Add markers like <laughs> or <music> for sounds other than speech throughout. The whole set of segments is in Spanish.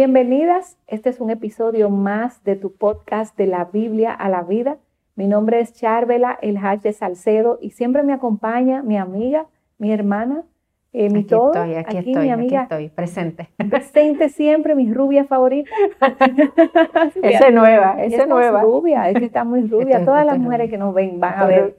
Bienvenidas, este es un episodio más de tu podcast de la Biblia a la vida. Mi nombre es Charvela, el hash de Salcedo, y siempre me acompaña mi amiga, mi hermana, eh, mi aquí todo. Estoy, aquí, estoy, mi amiga, aquí estoy, presente. Presente siempre, mi rubia favorita. <laughs> esa es nueva, esa es nueva. rubia, es que está muy rubia. Todas las mujeres que nos ven van a ver.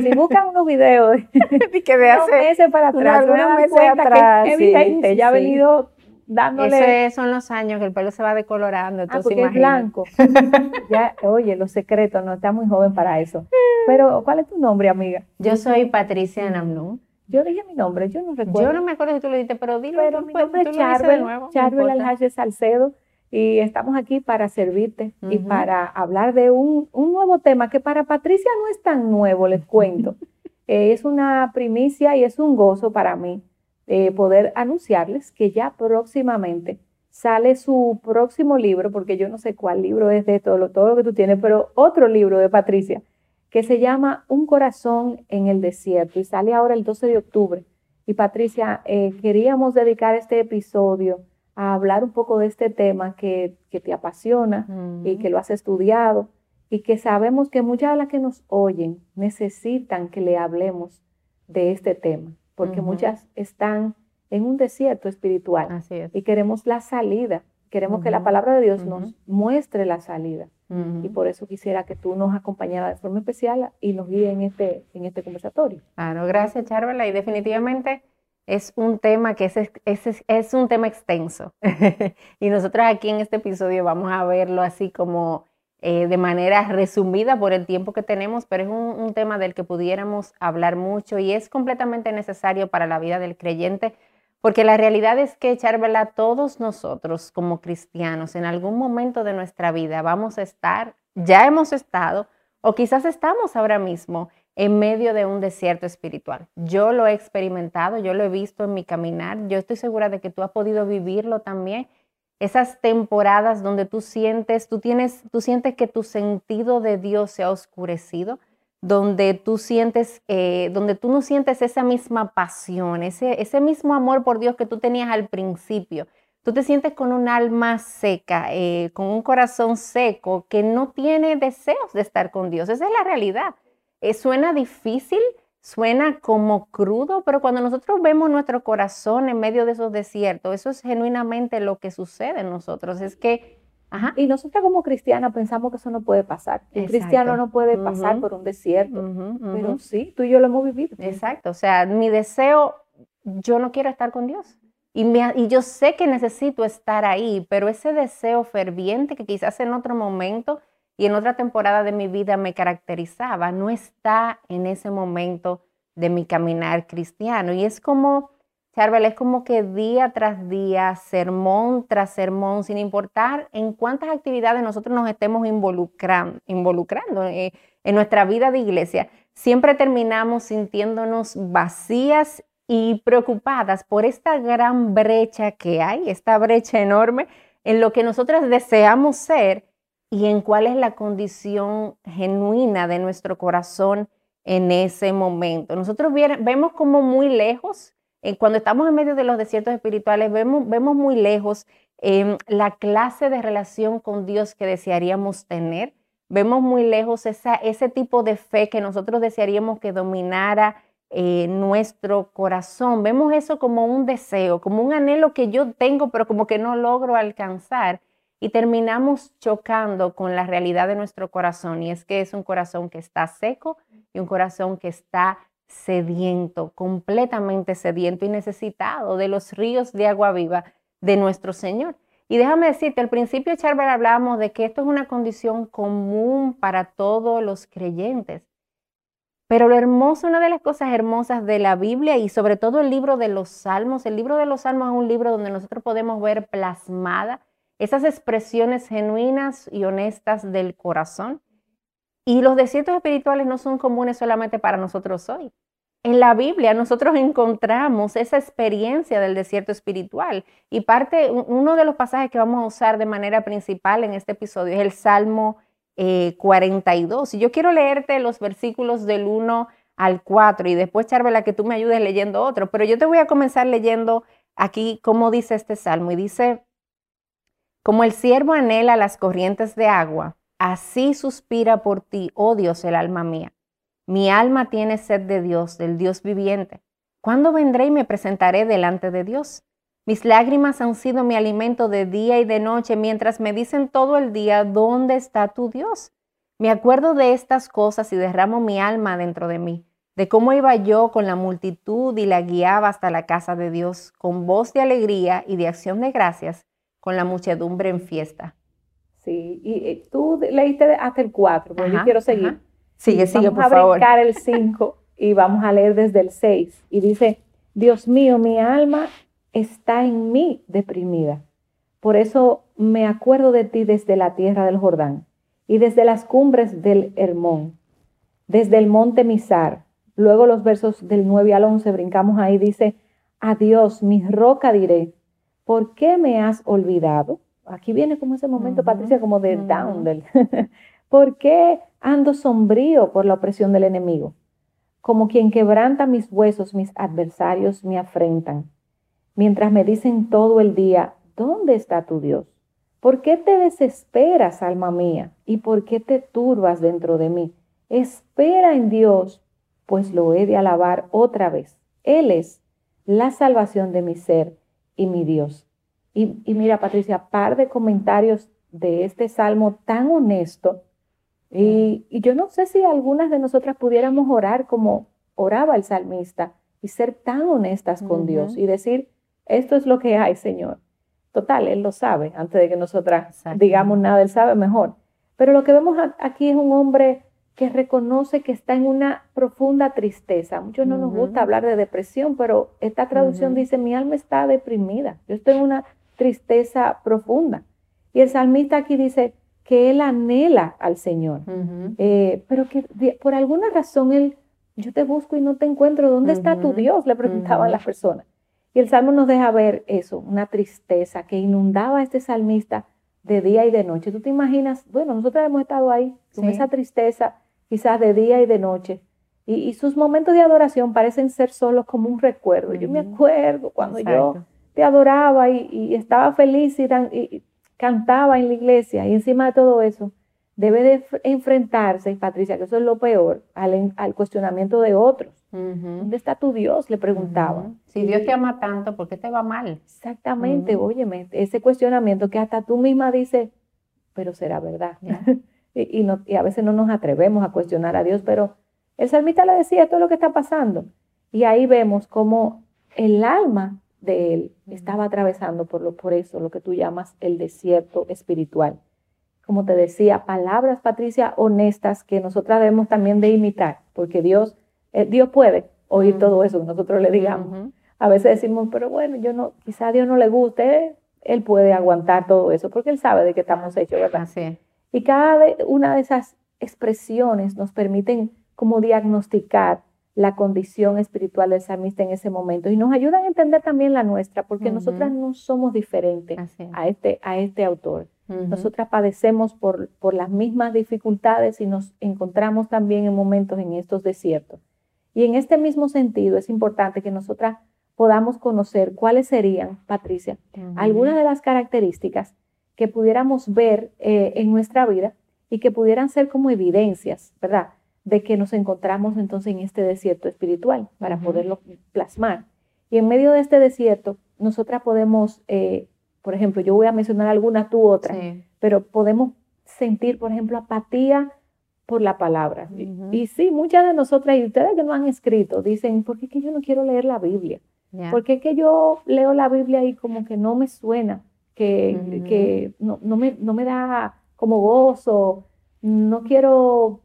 si buscan unos videos <laughs> de, que de hace meses para atrás, unos meses atrás, que evidente, ya ha venido dándole. Esos son los años que el pelo se va decolorando. Ah, porque es blanco. <laughs> ya, oye, los secretos, no está muy joven para eso. Pero, ¿cuál es tu nombre, amiga? Yo soy Patricia Namnú. Yo dije mi nombre, yo no recuerdo. Yo no me acuerdo si tú lo dijiste, pero dilo. Pero mi nombre es Charbel, Charbel Alhaje Salcedo y estamos aquí para servirte y para hablar de un, un, nuevo tema que para Patricia no es tan nuevo, les cuento. <laughs> Eh, es una primicia y es un gozo para mí eh, poder anunciarles que ya próximamente sale su próximo libro, porque yo no sé cuál libro es de todo lo, todo lo que tú tienes, pero otro libro de Patricia que se llama Un corazón en el desierto y sale ahora el 12 de octubre. Y Patricia, eh, queríamos dedicar este episodio a hablar un poco de este tema que, te apasiona y que lo has estudiado y que sabemos que muchas de las que nos oyen necesitan que le hablemos de este tema, porque muchas están en un desierto espiritual y queremos la salida, queremos que la palabra de Dios nos muestre la salida. Y por eso quisiera que tú nos acompañaras de forma especial y nos guíe en este, en este conversatorio. Claro, gracias Charvela. Y definitivamente es un tema que es, es, es un tema extenso. <laughs> y nosotros aquí en este episodio vamos a verlo así como eh, de manera resumida por el tiempo que tenemos, pero es un, tema del que pudiéramos hablar mucho y es completamente necesario para la vida del creyente porque la realidad es que, Charvela, todos nosotros como cristianos en algún momento de nuestra vida vamos a estar, ya hemos estado, o quizás estamos ahora mismo en medio de un desierto espiritual. Yo lo he experimentado, yo lo he visto en mi caminar, yo estoy segura de que tú has podido vivirlo también. Esas temporadas donde tú sientes, tú tienes, tú sientes que tu sentido de Dios se ha oscurecido, donde tú sientes, eh, donde tú no sientes esa misma pasión, ese, ese mismo amor por Dios que tú tenías al principio. Tú te sientes con un alma seca, eh, con un corazón seco, que no tiene deseos de estar con Dios. Esa es la realidad. Eh, suena difícil, suena como crudo, pero cuando nosotros vemos nuestro corazón en medio de esos desiertos, eso es genuinamente lo que sucede en nosotros. Es que y nosotros como cristianas pensamos que eso no puede pasar. El cristiano no puede pasar por un desierto. Pero sí, tú y yo lo hemos vivido. Exacto. O sea, mi deseo, yo no quiero estar con Dios. Y, y yo sé que necesito estar ahí, pero ese deseo ferviente que quizás en otro momento y en otra temporada de mi vida me caracterizaba, no está en ese momento de mi caminar cristiano. Y es como Charbel, es como que día tras día, sermón tras sermón, sin importar en cuántas actividades nosotros nos estemos involucrando, involucrando eh, en nuestra vida de iglesia, siempre terminamos sintiéndonos vacías y preocupadas por esta gran brecha que hay, esta brecha enorme en lo que nosotras deseamos ser y en cuál es la condición genuina de nuestro corazón en ese momento. Nosotros vemos como muy lejos eh, cuando estamos en medio de los desiertos espirituales, vemos, vemos muy lejos em, la clase de relación con Dios que desearíamos tener. Vemos muy lejos esa, ese tipo de fe que nosotros desearíamos que dominara eh, nuestro corazón. Vemos eso como un deseo, como un anhelo que yo tengo, pero como que no logro alcanzar. Y terminamos chocando con la realidad de nuestro corazón. Y es que es un corazón que está seco y un corazón que está sediento, completamente sediento y necesitado de los ríos de agua viva de nuestro Señor. Y déjame decirte, al principio, Charver, hablábamos de que esto es una condición común para todos los creyentes. Pero lo hermoso, una de las cosas hermosas de la Biblia y sobre todo el libro de los Salmos, el libro de los Salmos es un libro donde nosotros podemos ver plasmada esas expresiones genuinas y honestas del corazón. Y los desiertos espirituales no son comunes solamente para nosotros hoy. En la Biblia nosotros encontramos esa experiencia del desierto espiritual y parte, uno de los pasajes que vamos a usar de manera principal en este episodio es el Salmo 42. Eh, y yo quiero leerte los versículos del 1 al 4 y después, Charvela, que tú me ayudes leyendo otro, pero yo te voy a comenzar leyendo aquí cómo dice este Salmo y dice, Como el siervo anhela las corrientes de agua, así suspira por ti, oh Dios, el alma mía. Mi alma tiene sed de Dios, del Dios viviente. ¿Cuándo vendré y me presentaré delante de Dios? Mis lágrimas han sido mi alimento de día y de noche, mientras me dicen todo el día, ¿dónde está tu Dios? Me acuerdo de estas cosas y derramo mi alma dentro de mí, de cómo iba yo con la multitud y la guiaba hasta la casa de Dios, con voz de alegría y de acción de gracias, con la muchedumbre en fiesta. Sí, y eh, tú leíste hasta el 4, pero yo quiero seguir. Sigue, sigue, por favor. Vamos a brincar el 5 y vamos a leer desde el 6. Y dice, Dios mío, mi alma está en mí deprimida. Por eso me acuerdo de ti desde la tierra del Jordán y desde las cumbres del Hermón, desde el monte Misar. Luego los versos del 9 al 11 brincamos ahí, dice, adiós, mi roca diré, ¿por qué me has olvidado? Aquí viene como ese momento, Patricia, como de down. Del, <laughs> ¿Por qué ando sombrío por la opresión del enemigo? Como quien quebranta mis huesos, mis adversarios me afrentan. Mientras me dicen todo el día, ¿dónde está tu Dios? ¿Por qué te desesperas, alma mía? ¿Y por qué te turbas dentro de mí? Espera en Dios, pues lo he de alabar otra vez. Él es la salvación de mi ser y mi Dios. Y, mira, Patricia, par de comentarios de este salmo tan honesto. Y, yo no sé si algunas de nosotras pudiéramos orar como oraba el salmista y ser tan honestas con Dios y decir, esto es lo que hay, Señor. Total, Él lo sabe, antes de que nosotras digamos nada, Él sabe mejor. Pero lo que vemos aquí es un hombre que reconoce que está en una profunda tristeza. muchos no nos gusta hablar de depresión, pero esta traducción dice, mi alma está deprimida, yo estoy en una tristeza profunda. Y el salmista aquí dice que él anhela al Señor, eh, pero que por alguna razón él, yo te busco y no te encuentro, ¿dónde está tu Dios? Le preguntaban las personas. Y el salmo nos deja ver eso, una tristeza que inundaba a este salmista de día y de noche. ¿Tú te imaginas? Bueno, nosotros hemos estado ahí con esa tristeza, quizás de día y de noche. Y, sus momentos de adoración parecen ser solo como un recuerdo. Yo me acuerdo cuando yo te adoraba y, estaba feliz y, cantaba en la iglesia. Y encima de todo eso, debe de enfrentarse, Patricia, que eso es lo peor, al, cuestionamiento de otros. ¿Dónde está tu Dios? Le preguntaba. Si Dios te ama tanto, ¿por qué te va mal? Exactamente, óyeme, ese cuestionamiento que hasta tú misma dices, pero será verdad. <laughs> y, no, y a veces no nos atrevemos a cuestionar a Dios, pero el salmista le decía, esto es lo que está pasando. Y ahí vemos cómo el alma de él estaba atravesando por, lo, por eso, lo que tú llamas el desierto espiritual. Como te decía, palabras, Patricia, honestas que nosotras debemos también de imitar, porque Dios, eh, Dios puede oír todo eso que nosotros le digamos. A veces decimos, pero bueno, yo no, quizá a Dios no le guste, Él puede aguantar todo eso, porque Él sabe de qué estamos hechos, ¿verdad? Y cada una de esas expresiones nos permiten como diagnosticar la condición espiritual del salmista en ese momento y nos ayudan a entender también la nuestra, porque nosotras no somos diferentes a este, a este autor. Nosotras padecemos por, por las mismas dificultades y nos encontramos también en momentos en estos desiertos. Y en este mismo sentido es importante que nosotras podamos conocer cuáles serían, Patricia, algunas de las características que pudiéramos ver eh, en nuestra vida y que pudieran ser como evidencias, ¿verdad? de que nos encontramos entonces en este desierto espiritual para poderlo plasmar. Y en medio de este desierto, nosotras podemos, eh, por ejemplo, yo voy a mencionar algunas, tú otras, pero podemos sentir, por ejemplo, apatía por la palabra. y, sí, muchas de nosotras, y ustedes que no han escrito, dicen, ¿por qué que yo no quiero leer la Biblia? ¿Por qué que yo leo la Biblia y como que no me suena, que, que no, no, me, no me da como gozo, no quiero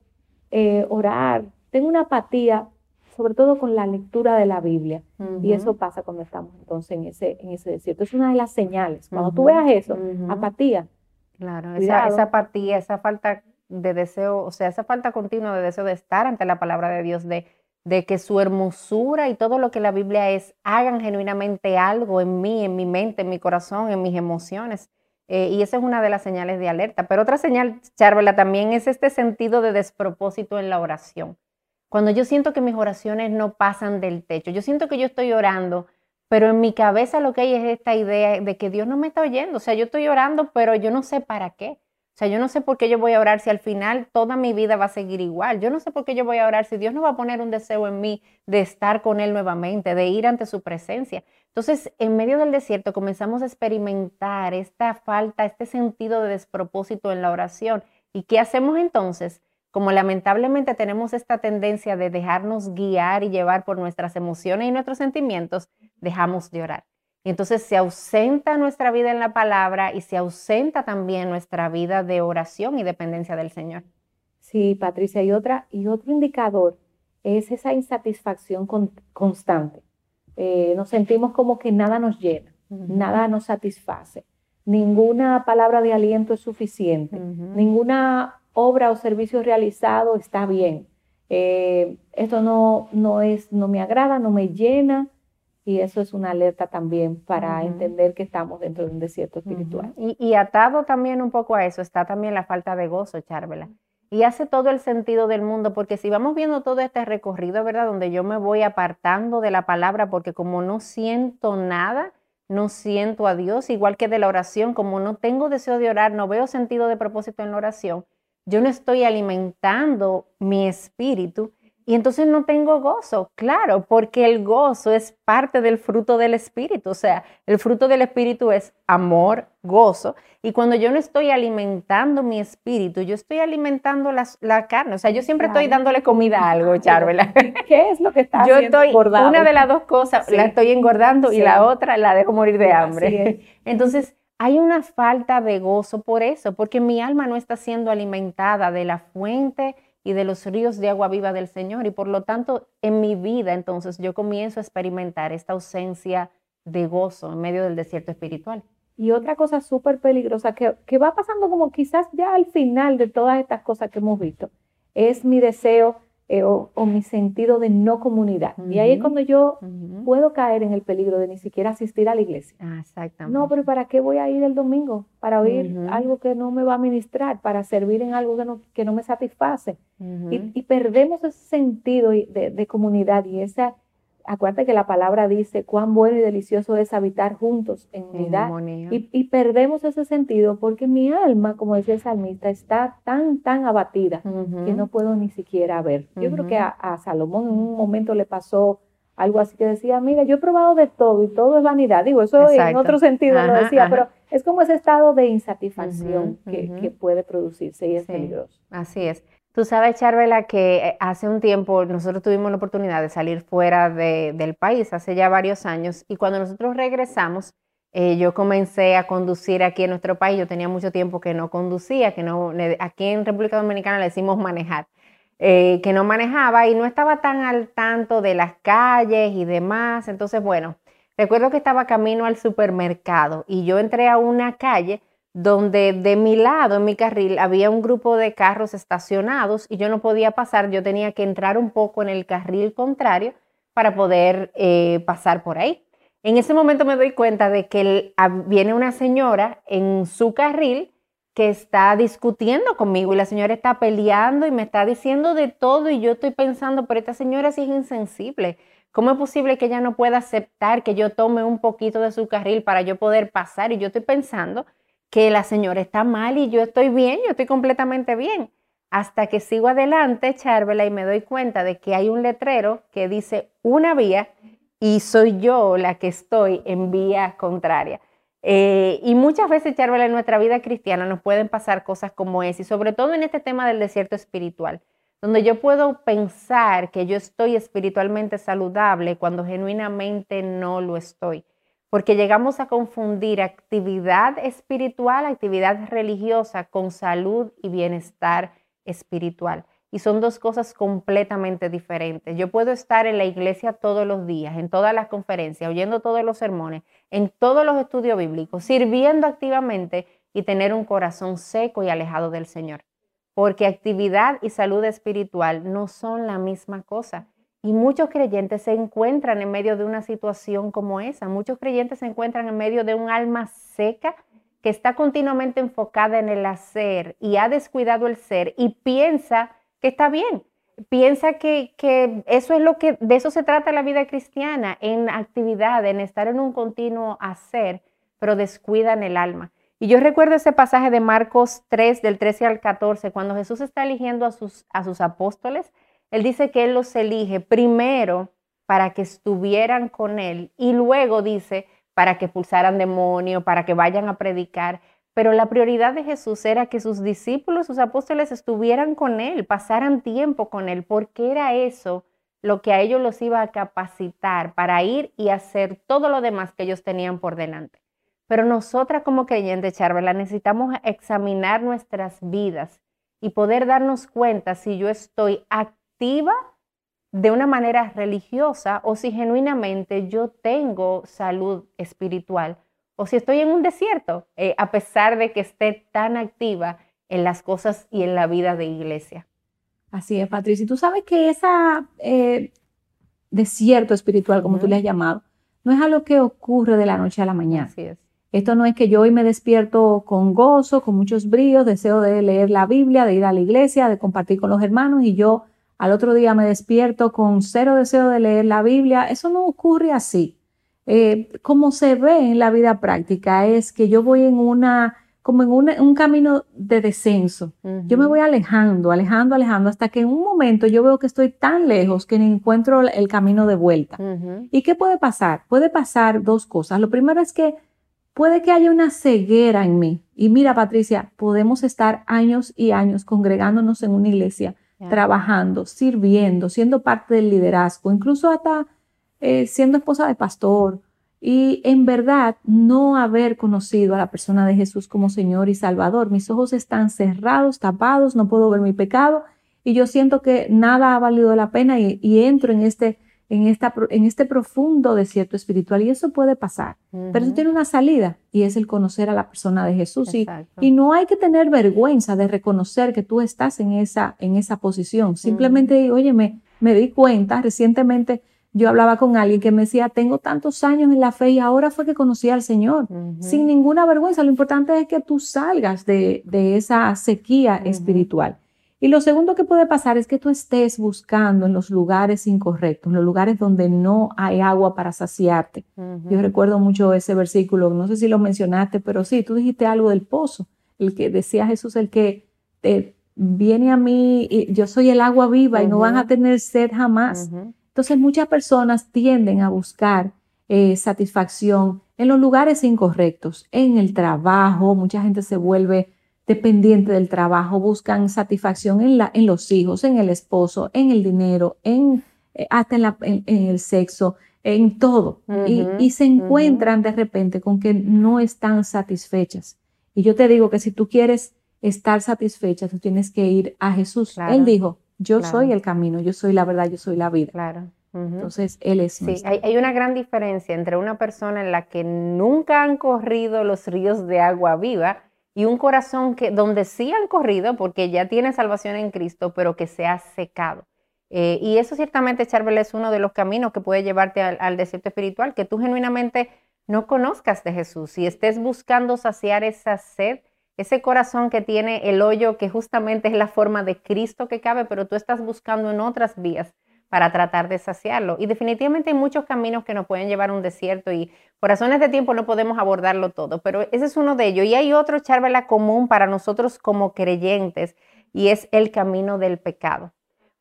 eh, orar. Tengo una apatía, sobre todo con la lectura de la Biblia. Y eso pasa cuando estamos entonces en ese, en ese desierto. Es una de las señales. Cuando tú veas eso, apatía. Claro, esa, esa, apatía, esa falta de deseo, o sea, esa falta continua de deseo de estar ante la palabra de Dios, de, de que su hermosura y todo lo que la Biblia es hagan genuinamente algo en mí, en mi mente, en mi corazón, en mis emociones. Eh, y esa es una de las señales de alerta. Pero otra señal, Charvela, también es este sentido de despropósito en la oración. Cuando yo siento que mis oraciones no pasan del techo, yo siento que yo estoy orando, pero en mi cabeza lo que hay es esta idea de que Dios no me está oyendo. O sea, yo estoy orando, pero yo no sé para qué. Sea, yo no sé por qué yo voy a orar si al final toda mi vida va a seguir igual. Yo no sé por qué yo voy a orar si Dios no va a poner un deseo en mí de estar con Él nuevamente, de ir ante su presencia. Entonces, en medio del desierto comenzamos a experimentar esta falta, este sentido de despropósito en la oración. ¿Y qué hacemos entonces? Como lamentablemente tenemos esta tendencia de dejarnos guiar y llevar por nuestras emociones y nuestros sentimientos, dejamos de orar. Y entonces se ausenta nuestra vida en la palabra y se ausenta también nuestra vida de oración y dependencia del Señor. Sí, Patricia, y, otra, y otro indicador es esa insatisfacción constante. Eh, nos sentimos como que nada nos llena, nada nos satisface, ninguna palabra de aliento es suficiente, ninguna obra o servicio realizado está bien. Eh, esto no, no, es, no me agrada, no me llena, y eso es una alerta también para entender que estamos dentro de un desierto espiritual. y, atado también un poco a eso está también la falta de gozo, Charvela. Y hace todo el sentido del mundo, porque si vamos viendo todo este recorrido, ¿verdad? Donde yo me voy apartando de la palabra, porque como no siento nada, no siento a Dios, igual que de la oración, como no tengo deseo de orar, no veo sentido de propósito en la oración, yo no estoy alimentando mi espíritu y entonces no tengo gozo, claro, porque el gozo es parte del fruto del Espíritu. O sea, el fruto del Espíritu es amor, gozo. Y cuando yo no estoy alimentando mi espíritu, yo estoy alimentando la, carne. O sea, yo siempre estoy dándole comida a algo, Charvela. <laughs> ¿Qué es lo que está yo estoy, Una de las dos cosas la estoy engordando y la otra la dejo morir de hambre. <laughs> Entonces, hay una falta de gozo por eso, porque mi alma no está siendo alimentada de la fuente y de los ríos de agua viva del Señor. Y por lo tanto, en mi vida, entonces, yo comienzo a experimentar esta ausencia de gozo en medio del desierto espiritual. Y otra cosa súper peligrosa que, que, va pasando como quizás ya al final de todas estas cosas que hemos visto, es mi deseo eh, o, mi sentido de no comunidad. Y ahí es cuando yo puedo caer en el peligro de ni siquiera asistir a la iglesia. Ah, exactamente. No, pero ¿para qué voy a ir el domingo? Para oír algo que no me va a ministrar, para servir en algo que no, que no me satisface. y, perdemos ese sentido de, de comunidad y esa acuérdate que la palabra dice cuán bueno y delicioso es habitar juntos en unidad. y, perdemos ese sentido porque mi alma, como decía el salmista, está tan, tan abatida que no puedo ni siquiera ver. Yo creo que a, Salomón en un momento le pasó algo así que decía, mira, yo he probado de todo y todo es vanidad. Digo, eso en otro sentido lo decía, pero es como ese estado de insatisfacción que, puede producirse y es peligroso. Así es. Tú sabes, Charvela, que eh, hace un tiempo nosotros tuvimos la oportunidad de salir fuera del país, hace ya varios años, y cuando nosotros regresamos, eh, yo comencé a conducir aquí en nuestro país. Yo tenía mucho tiempo que no conducía, que no, aquí en República Dominicana le decimos manejar, eh, que no manejaba y no estaba tan al tanto de las calles y demás. Entonces, bueno, recuerdo que estaba camino al supermercado y yo entré a una calle donde de mi lado, en mi carril, había un grupo de carros estacionados y yo no podía pasar, yo tenía que entrar un poco en el carril contrario para poder eh, pasar por ahí. En ese momento me doy cuenta de que viene una señora en su carril que está discutiendo conmigo y la señora está peleando y me está diciendo de todo y yo estoy pensando, pero esta señora sí es insensible. ¿Cómo es posible que ella no pueda aceptar que yo tome un poquito de su carril para yo poder pasar? Y yo estoy pensando que la señora está mal y yo estoy bien, yo estoy completamente bien. Hasta que sigo adelante, Charvela, y me doy cuenta de que hay un letrero que dice una vía y soy yo la que estoy en vía contraria. Eh, y muchas veces, Charvela, en nuestra vida cristiana nos pueden pasar cosas como esa, y sobre todo en este tema del desierto espiritual, donde yo puedo pensar que yo estoy espiritualmente saludable cuando genuinamente no lo estoy porque llegamos a confundir actividad espiritual, actividad religiosa con salud y bienestar espiritual. Y son dos cosas completamente diferentes. Yo puedo estar en la iglesia todos los días, en todas las conferencias, oyendo todos los sermones, en todos los estudios bíblicos, sirviendo activamente y tener un corazón seco y alejado del Señor. Porque actividad y salud espiritual no son la misma cosa. Y muchos creyentes se encuentran en medio de una situación como esa. Muchos creyentes se encuentran en medio de un alma seca que está continuamente enfocada en el hacer y ha descuidado el ser y piensa que está bien. piensa que, que, eso es lo que, de eso se trata la vida cristiana, en actividad, en estar en un continuo hacer, pero descuidan el alma. Y yo recuerdo ese pasaje de Marcos 3, del 13 al 14, cuando Jesús está eligiendo a sus, a sus apóstoles, él dice que él los elige primero para que estuvieran con él y luego dice para que pulsaran demonio, para que vayan a predicar. Pero la prioridad de Jesús era que sus discípulos, sus apóstoles estuvieran con Él, pasaran tiempo con Él, porque era eso lo que a ellos los iba a capacitar para ir y hacer todo lo demás que ellos tenían por delante. Pero nosotras como creyentes, Charvela, necesitamos examinar nuestras vidas y poder darnos cuenta si yo estoy activa de una manera religiosa o si genuinamente yo tengo salud espiritual o si estoy en un desierto, eh, a pesar de que esté tan activa en las cosas y en la vida de iglesia. Así es, Patricia. Y tú sabes que ese eh, desierto espiritual, como tú le has llamado, no es algo que ocurre de la noche a la mañana. Así es. Esto no es que yo hoy me despierto con gozo, con muchos bríos, deseo de leer la Biblia, de ir a la iglesia, de compartir con los hermanos y yo al otro día me despierto con cero deseo de leer la Biblia. Eso no ocurre así. Eh, como se ve en la vida práctica, es que yo voy en una, como en un camino de descenso. Yo me voy alejando, alejando, alejando, hasta que en un momento yo veo que estoy tan lejos que ni encuentro el camino de vuelta. ¿Y qué puede pasar? Puede pasar dos cosas. Lo primero es que puede que haya una ceguera en mí. Y mira, Patricia, podemos estar años y años congregándonos en una iglesia, trabajando, sirviendo, siendo parte del liderazgo, incluso hasta eh, siendo esposa de pastor y en verdad no haber conocido a la persona de Jesús como Señor y Salvador. Mis ojos están cerrados, tapados, no puedo ver mi pecado y yo siento que nada ha valido la pena y, entro en este, en, esta, en este profundo desierto espiritual y eso puede pasar. Pero eso tiene una salida y es el conocer a la persona de Jesús y, y, no hay que tener vergüenza de reconocer que tú estás en esa, en esa posición. Simplemente, oye, me, me di cuenta recientemente yo hablaba con alguien que me decía, tengo tantos años en la fe y ahora fue que conocí al Señor, sin ninguna vergüenza. Lo importante es que tú salgas de, esa sequía espiritual. Y lo segundo que puede pasar es que tú estés buscando en los lugares incorrectos, en los lugares donde no hay agua para saciarte. Yo recuerdo mucho ese versículo, no sé si lo mencionaste, pero sí, tú dijiste algo del pozo, el que decía Jesús, el que te viene a mí, y yo soy el agua viva y no van a tener sed jamás. Entonces muchas personas tienden a buscar eh, satisfacción en los lugares incorrectos, en el trabajo, mucha gente se vuelve dependiente del trabajo, buscan satisfacción en, la, en los hijos, en el esposo, en el dinero, en, eh, hasta en, el sexo, en todo. y, se encuentran de repente con que no están satisfechas. Y yo te digo que si tú quieres estar satisfecha, tú tienes que ir a Jesús. Él dijo, yo soy el camino, yo soy la verdad, yo soy la vida. Claro. Entonces, Él es. Sí, hay, una gran diferencia entre una persona en la que nunca han corrido los ríos de agua viva y un corazón que donde sí han corrido porque ya tiene salvación en Cristo, pero que se ha secado. Eh, y eso ciertamente, Charbel, es uno de los caminos que puede llevarte al, al desierto espiritual, que tú genuinamente no conozcas de Jesús y estés buscando saciar esa sed ese corazón que tiene el hoyo que justamente es la forma de Cristo que cabe, pero tú estás buscando en otras vías para tratar de saciarlo. Y definitivamente hay muchos caminos que nos pueden llevar a un desierto y por razones de tiempo no podemos abordarlo todo, pero ese es uno de ellos. Y hay otro, charvela común para nosotros como creyentes y es el camino del pecado.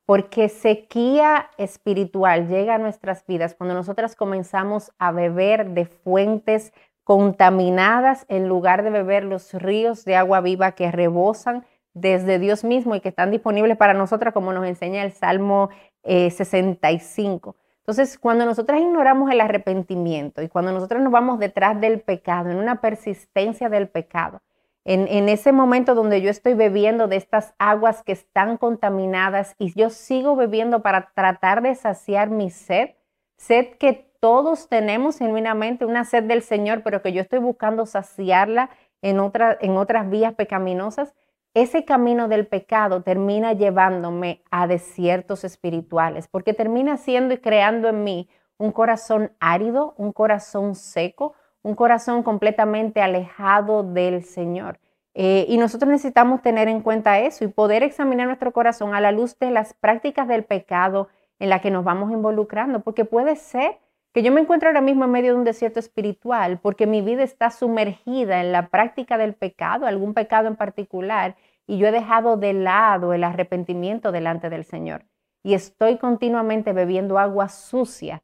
Porque sequía espiritual llega a nuestras vidas cuando nosotras comenzamos a beber de fuentes contaminadas en lugar de beber los ríos de agua viva que rebosan desde Dios mismo y que están disponibles para nosotras, como nos enseña el Salmo 65. Eh, Entonces, cuando nosotras ignoramos el arrepentimiento y cuando nosotros nos vamos detrás del pecado, en una persistencia del pecado, en, en, ese momento donde yo estoy bebiendo de estas aguas que están contaminadas y yo sigo bebiendo para tratar de saciar mi sed, sed que todos tenemos genuinamente una sed del Señor, pero que yo estoy buscando saciarla en, en otras vías pecaminosas, ese camino del pecado termina llevándome a desiertos espirituales, porque termina siendo y creando en mí un corazón árido, un corazón seco, un corazón completamente alejado del Señor. Eh, y nosotros necesitamos tener en cuenta eso y poder examinar nuestro corazón a la luz de las prácticas del pecado en la que nos vamos involucrando, porque puede ser que yo me encuentre ahora mismo en medio de un desierto espiritual, porque mi vida está sumergida en la práctica del pecado, algún pecado en particular, y yo he dejado de lado el arrepentimiento delante del Señor. Y estoy continuamente bebiendo agua sucia,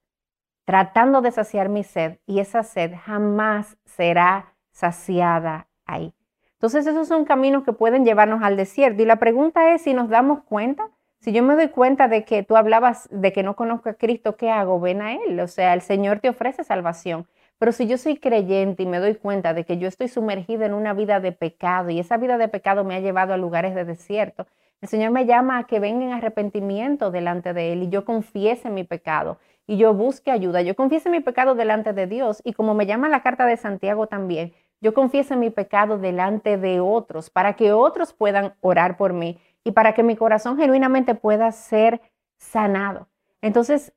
tratando de saciar mi sed, y esa sed jamás será saciada ahí. Entonces esos son caminos que pueden llevarnos al desierto. Y la pregunta es si nos damos cuenta, si yo me doy cuenta de que tú hablabas de que no conozco a Cristo, ¿qué hago? Ven a Él. O sea, el Señor te ofrece salvación. Pero si yo soy creyente y me doy cuenta de que yo estoy sumergida en una vida de pecado y esa vida de pecado me ha llevado a lugares de desierto, el Señor me llama a que venga en arrepentimiento delante de Él y yo confiese mi pecado y yo busque ayuda. Yo confiese mi pecado delante de Dios y como me llama la carta de Santiago también, yo confieso mi pecado delante de otros para que otros puedan orar por mí y para que mi corazón genuinamente pueda ser sanado. Entonces,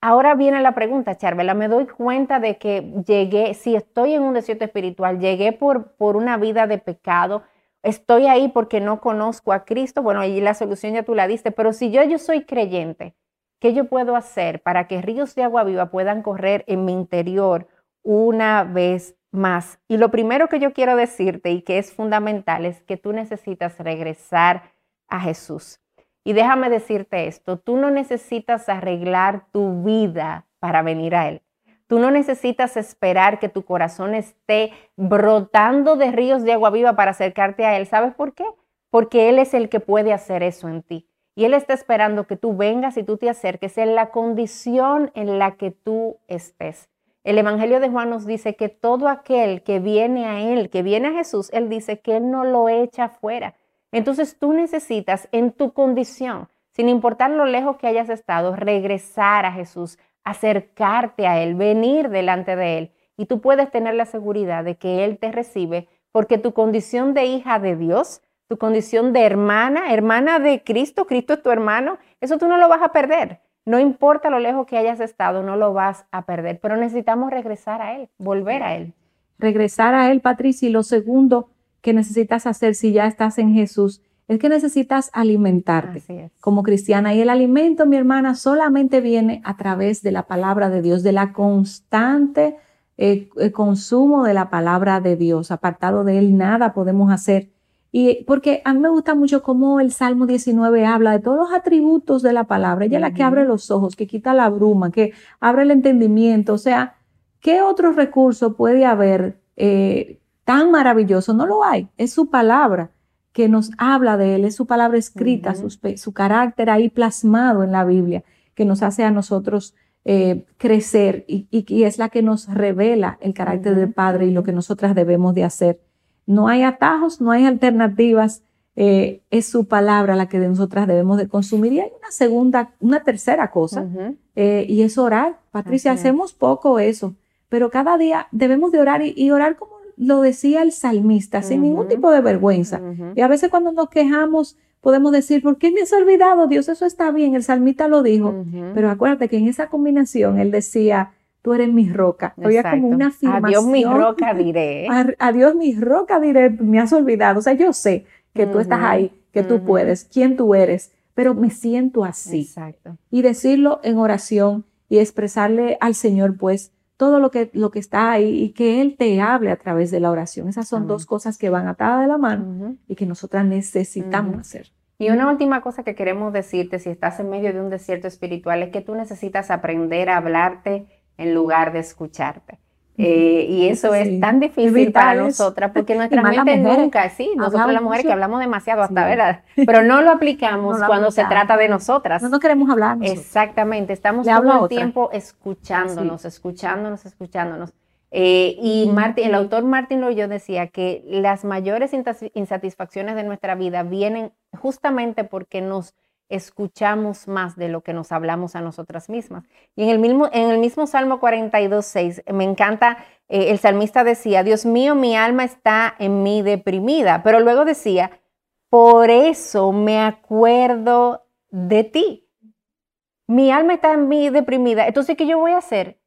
ahora viene la pregunta, Charvela, me doy cuenta de que llegué, si estoy en un desierto espiritual, llegué por, por una vida de pecado, estoy ahí porque no conozco a Cristo, bueno, ahí la solución ya tú la diste, pero si yo, yo soy creyente, ¿qué yo puedo hacer para que ríos de agua viva puedan correr en mi interior una vez más. Y lo primero que yo quiero decirte y que es fundamental es que tú necesitas regresar a Jesús. Y déjame decirte esto, tú no necesitas arreglar tu vida para venir a Él. Tú no necesitas esperar que tu corazón esté brotando de ríos de agua viva para acercarte a Él. ¿Sabes por qué? Porque Él es el que puede hacer eso en ti. Y Él está esperando que tú vengas y tú te acerques en la condición en la que tú estés. El Evangelio de Juan nos dice que todo aquel que viene a Él, que viene a Jesús, Él dice que Él no lo echa fuera. Entonces tú necesitas en tu condición, sin importar lo lejos que hayas estado, regresar a Jesús, acercarte a Él, venir delante de Él. Y tú puedes tener la seguridad de que Él te recibe porque tu condición de hija de Dios, tu condición de hermana, hermana de Cristo, Cristo es tu hermano, eso tú no lo vas a perder. No importa lo lejos que hayas estado, no lo vas a perder, pero necesitamos regresar a Él, volver a Él. Regresar a Él, Patricia, y lo segundo que necesitas hacer si ya estás en Jesús es que necesitas alimentarte como cristiana. Y el alimento, mi hermana, solamente viene a través de la palabra de Dios, de la constante eh, eh, consumo de la palabra de Dios. Apartado de Él, nada podemos hacer. Y porque a mí me gusta mucho cómo el Salmo 19 habla de todos los atributos de la palabra. Ella es la que abre los ojos, que quita la bruma, que abre el entendimiento. O sea, ¿qué otro recurso puede haber eh, tan maravilloso? No lo hay. Es su palabra que nos habla de él, es su palabra escrita, su, carácter ahí plasmado en la Biblia, que nos hace a nosotros eh, crecer y, y, es la que nos revela el carácter del Padre y lo que nosotras debemos de hacer. No hay atajos, no hay alternativas. Eh, es su palabra la que de nosotras debemos de consumir. Y hay una segunda, una tercera cosa, eh, y es orar. Patricia, hacemos poco eso, pero cada día debemos de orar y, orar como lo decía el salmista, sin ningún tipo de vergüenza. Y a veces cuando nos quejamos, podemos decir, ¿por qué me has olvidado? Dios, eso está bien, el salmista lo dijo. Pero acuérdate que en esa combinación él decía, tú eres mi roca. Había como una afirmación. Adiós mi roca <laughs> diré. Adiós mi roca diré, me has olvidado. O sea, yo sé que tú estás ahí, que tú puedes, quién tú eres, pero me siento así. Exacto. Y decirlo en oración y expresarle al Señor, pues, todo lo que, lo que está ahí y que Él te hable a través de la oración. Esas son dos cosas que van atadas de la mano y que nosotras necesitamos hacer. Y una última cosa que queremos decirte, si estás en medio de un desierto espiritual, es que tú necesitas aprender a hablarte en lugar de escucharte. Eh, y eso es tan difícil para nosotras porque nuestra mente nunca, sí, nosotros las mujeres que hablamos demasiado hasta, ¿verdad? <laughs> Pero no lo aplicamos cuando se trata de nosotras. No, queremos hablar. Exactamente, estamos todo el tiempo escuchándonos, escuchándonos, escuchándonos. Eh, y Martin, el autor Martin Loyo decía que las mayores insatisfacciones de nuestra vida vienen justamente porque nos escuchamos más de lo que nos hablamos a nosotras mismas. Y en el mismo, en el mismo Salmo 42, 6, me encanta, eh, el salmista decía, Dios mío, mi alma está en mí deprimida, pero luego decía, por eso me acuerdo de ti. Mi alma está en mí deprimida. Entonces, ¿qué yo voy a hacer?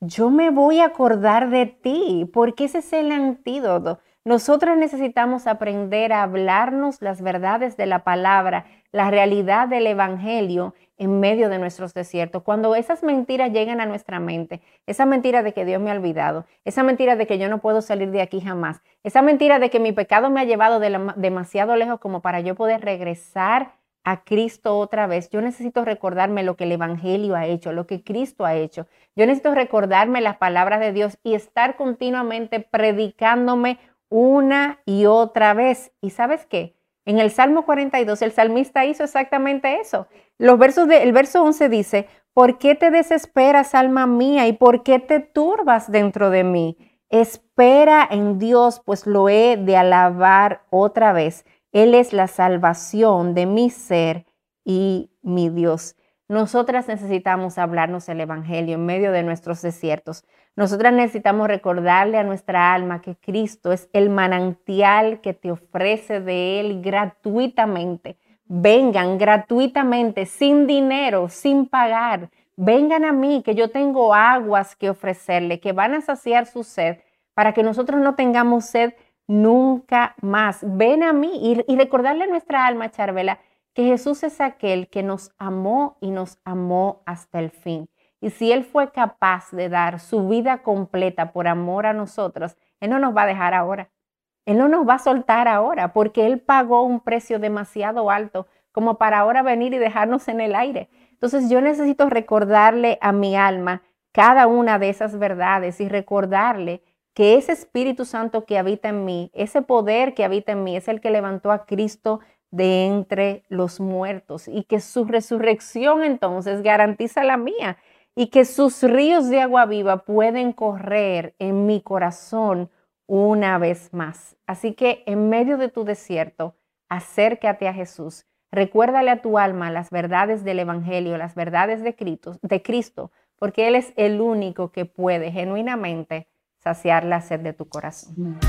Yo me voy a acordar de ti, porque ese es el antídoto. Nosotras necesitamos aprender a hablarnos las verdades de la palabra, la realidad del Evangelio en medio de nuestros desiertos. Cuando esas mentiras llegan a nuestra mente, esa mentira de que Dios me ha olvidado, esa mentira de que yo no puedo salir de aquí jamás, esa mentira de que mi pecado me ha llevado demasiado lejos como para yo poder regresar a Cristo otra vez. Yo necesito recordarme lo que el Evangelio ha hecho, lo que Cristo ha hecho. Yo necesito recordarme las palabras de Dios y estar continuamente predicándome una y otra vez. ¿Y sabes qué? En el Salmo 42, el salmista hizo exactamente eso. Los versos de, el verso 11 dice, ¿por qué te desesperas, alma mía, y por qué te turbas dentro de mí? Espera en Dios, pues lo he de alabar otra vez. Él es la salvación de mi ser y mi Dios. Nosotras necesitamos hablarnos el Evangelio en medio de nuestros desiertos. Nosotras necesitamos recordarle a nuestra alma que Cristo es el manantial que te ofrece de Él gratuitamente. Vengan gratuitamente, sin dinero, sin pagar. Vengan a mí, que yo tengo aguas que ofrecerle, que van a saciar su sed, para que nosotros no tengamos sed nunca más. Ven a mí y, recordarle a nuestra alma, Charvela, que Jesús es aquel que nos amó y nos amó hasta el fin. Y si Él fue capaz de dar su vida completa por amor a nosotros, Él no nos va a dejar ahora. Él no nos va a soltar ahora porque Él pagó un precio demasiado alto como para ahora venir y dejarnos en el aire. Entonces yo necesito recordarle a mi alma cada una de esas verdades y recordarle que ese Espíritu Santo que habita en mí, ese poder que habita en mí, es el que levantó a Cristo de entre los muertos y que su resurrección entonces garantiza la mía y que sus ríos de agua viva pueden correr en mi corazón una vez más. Así que en medio de tu desierto, acércate a Jesús. Recuérdale a tu alma las verdades del Evangelio, las verdades de Cristo, de Cristo, porque Él es el único que puede genuinamente saciar la sed de tu corazón.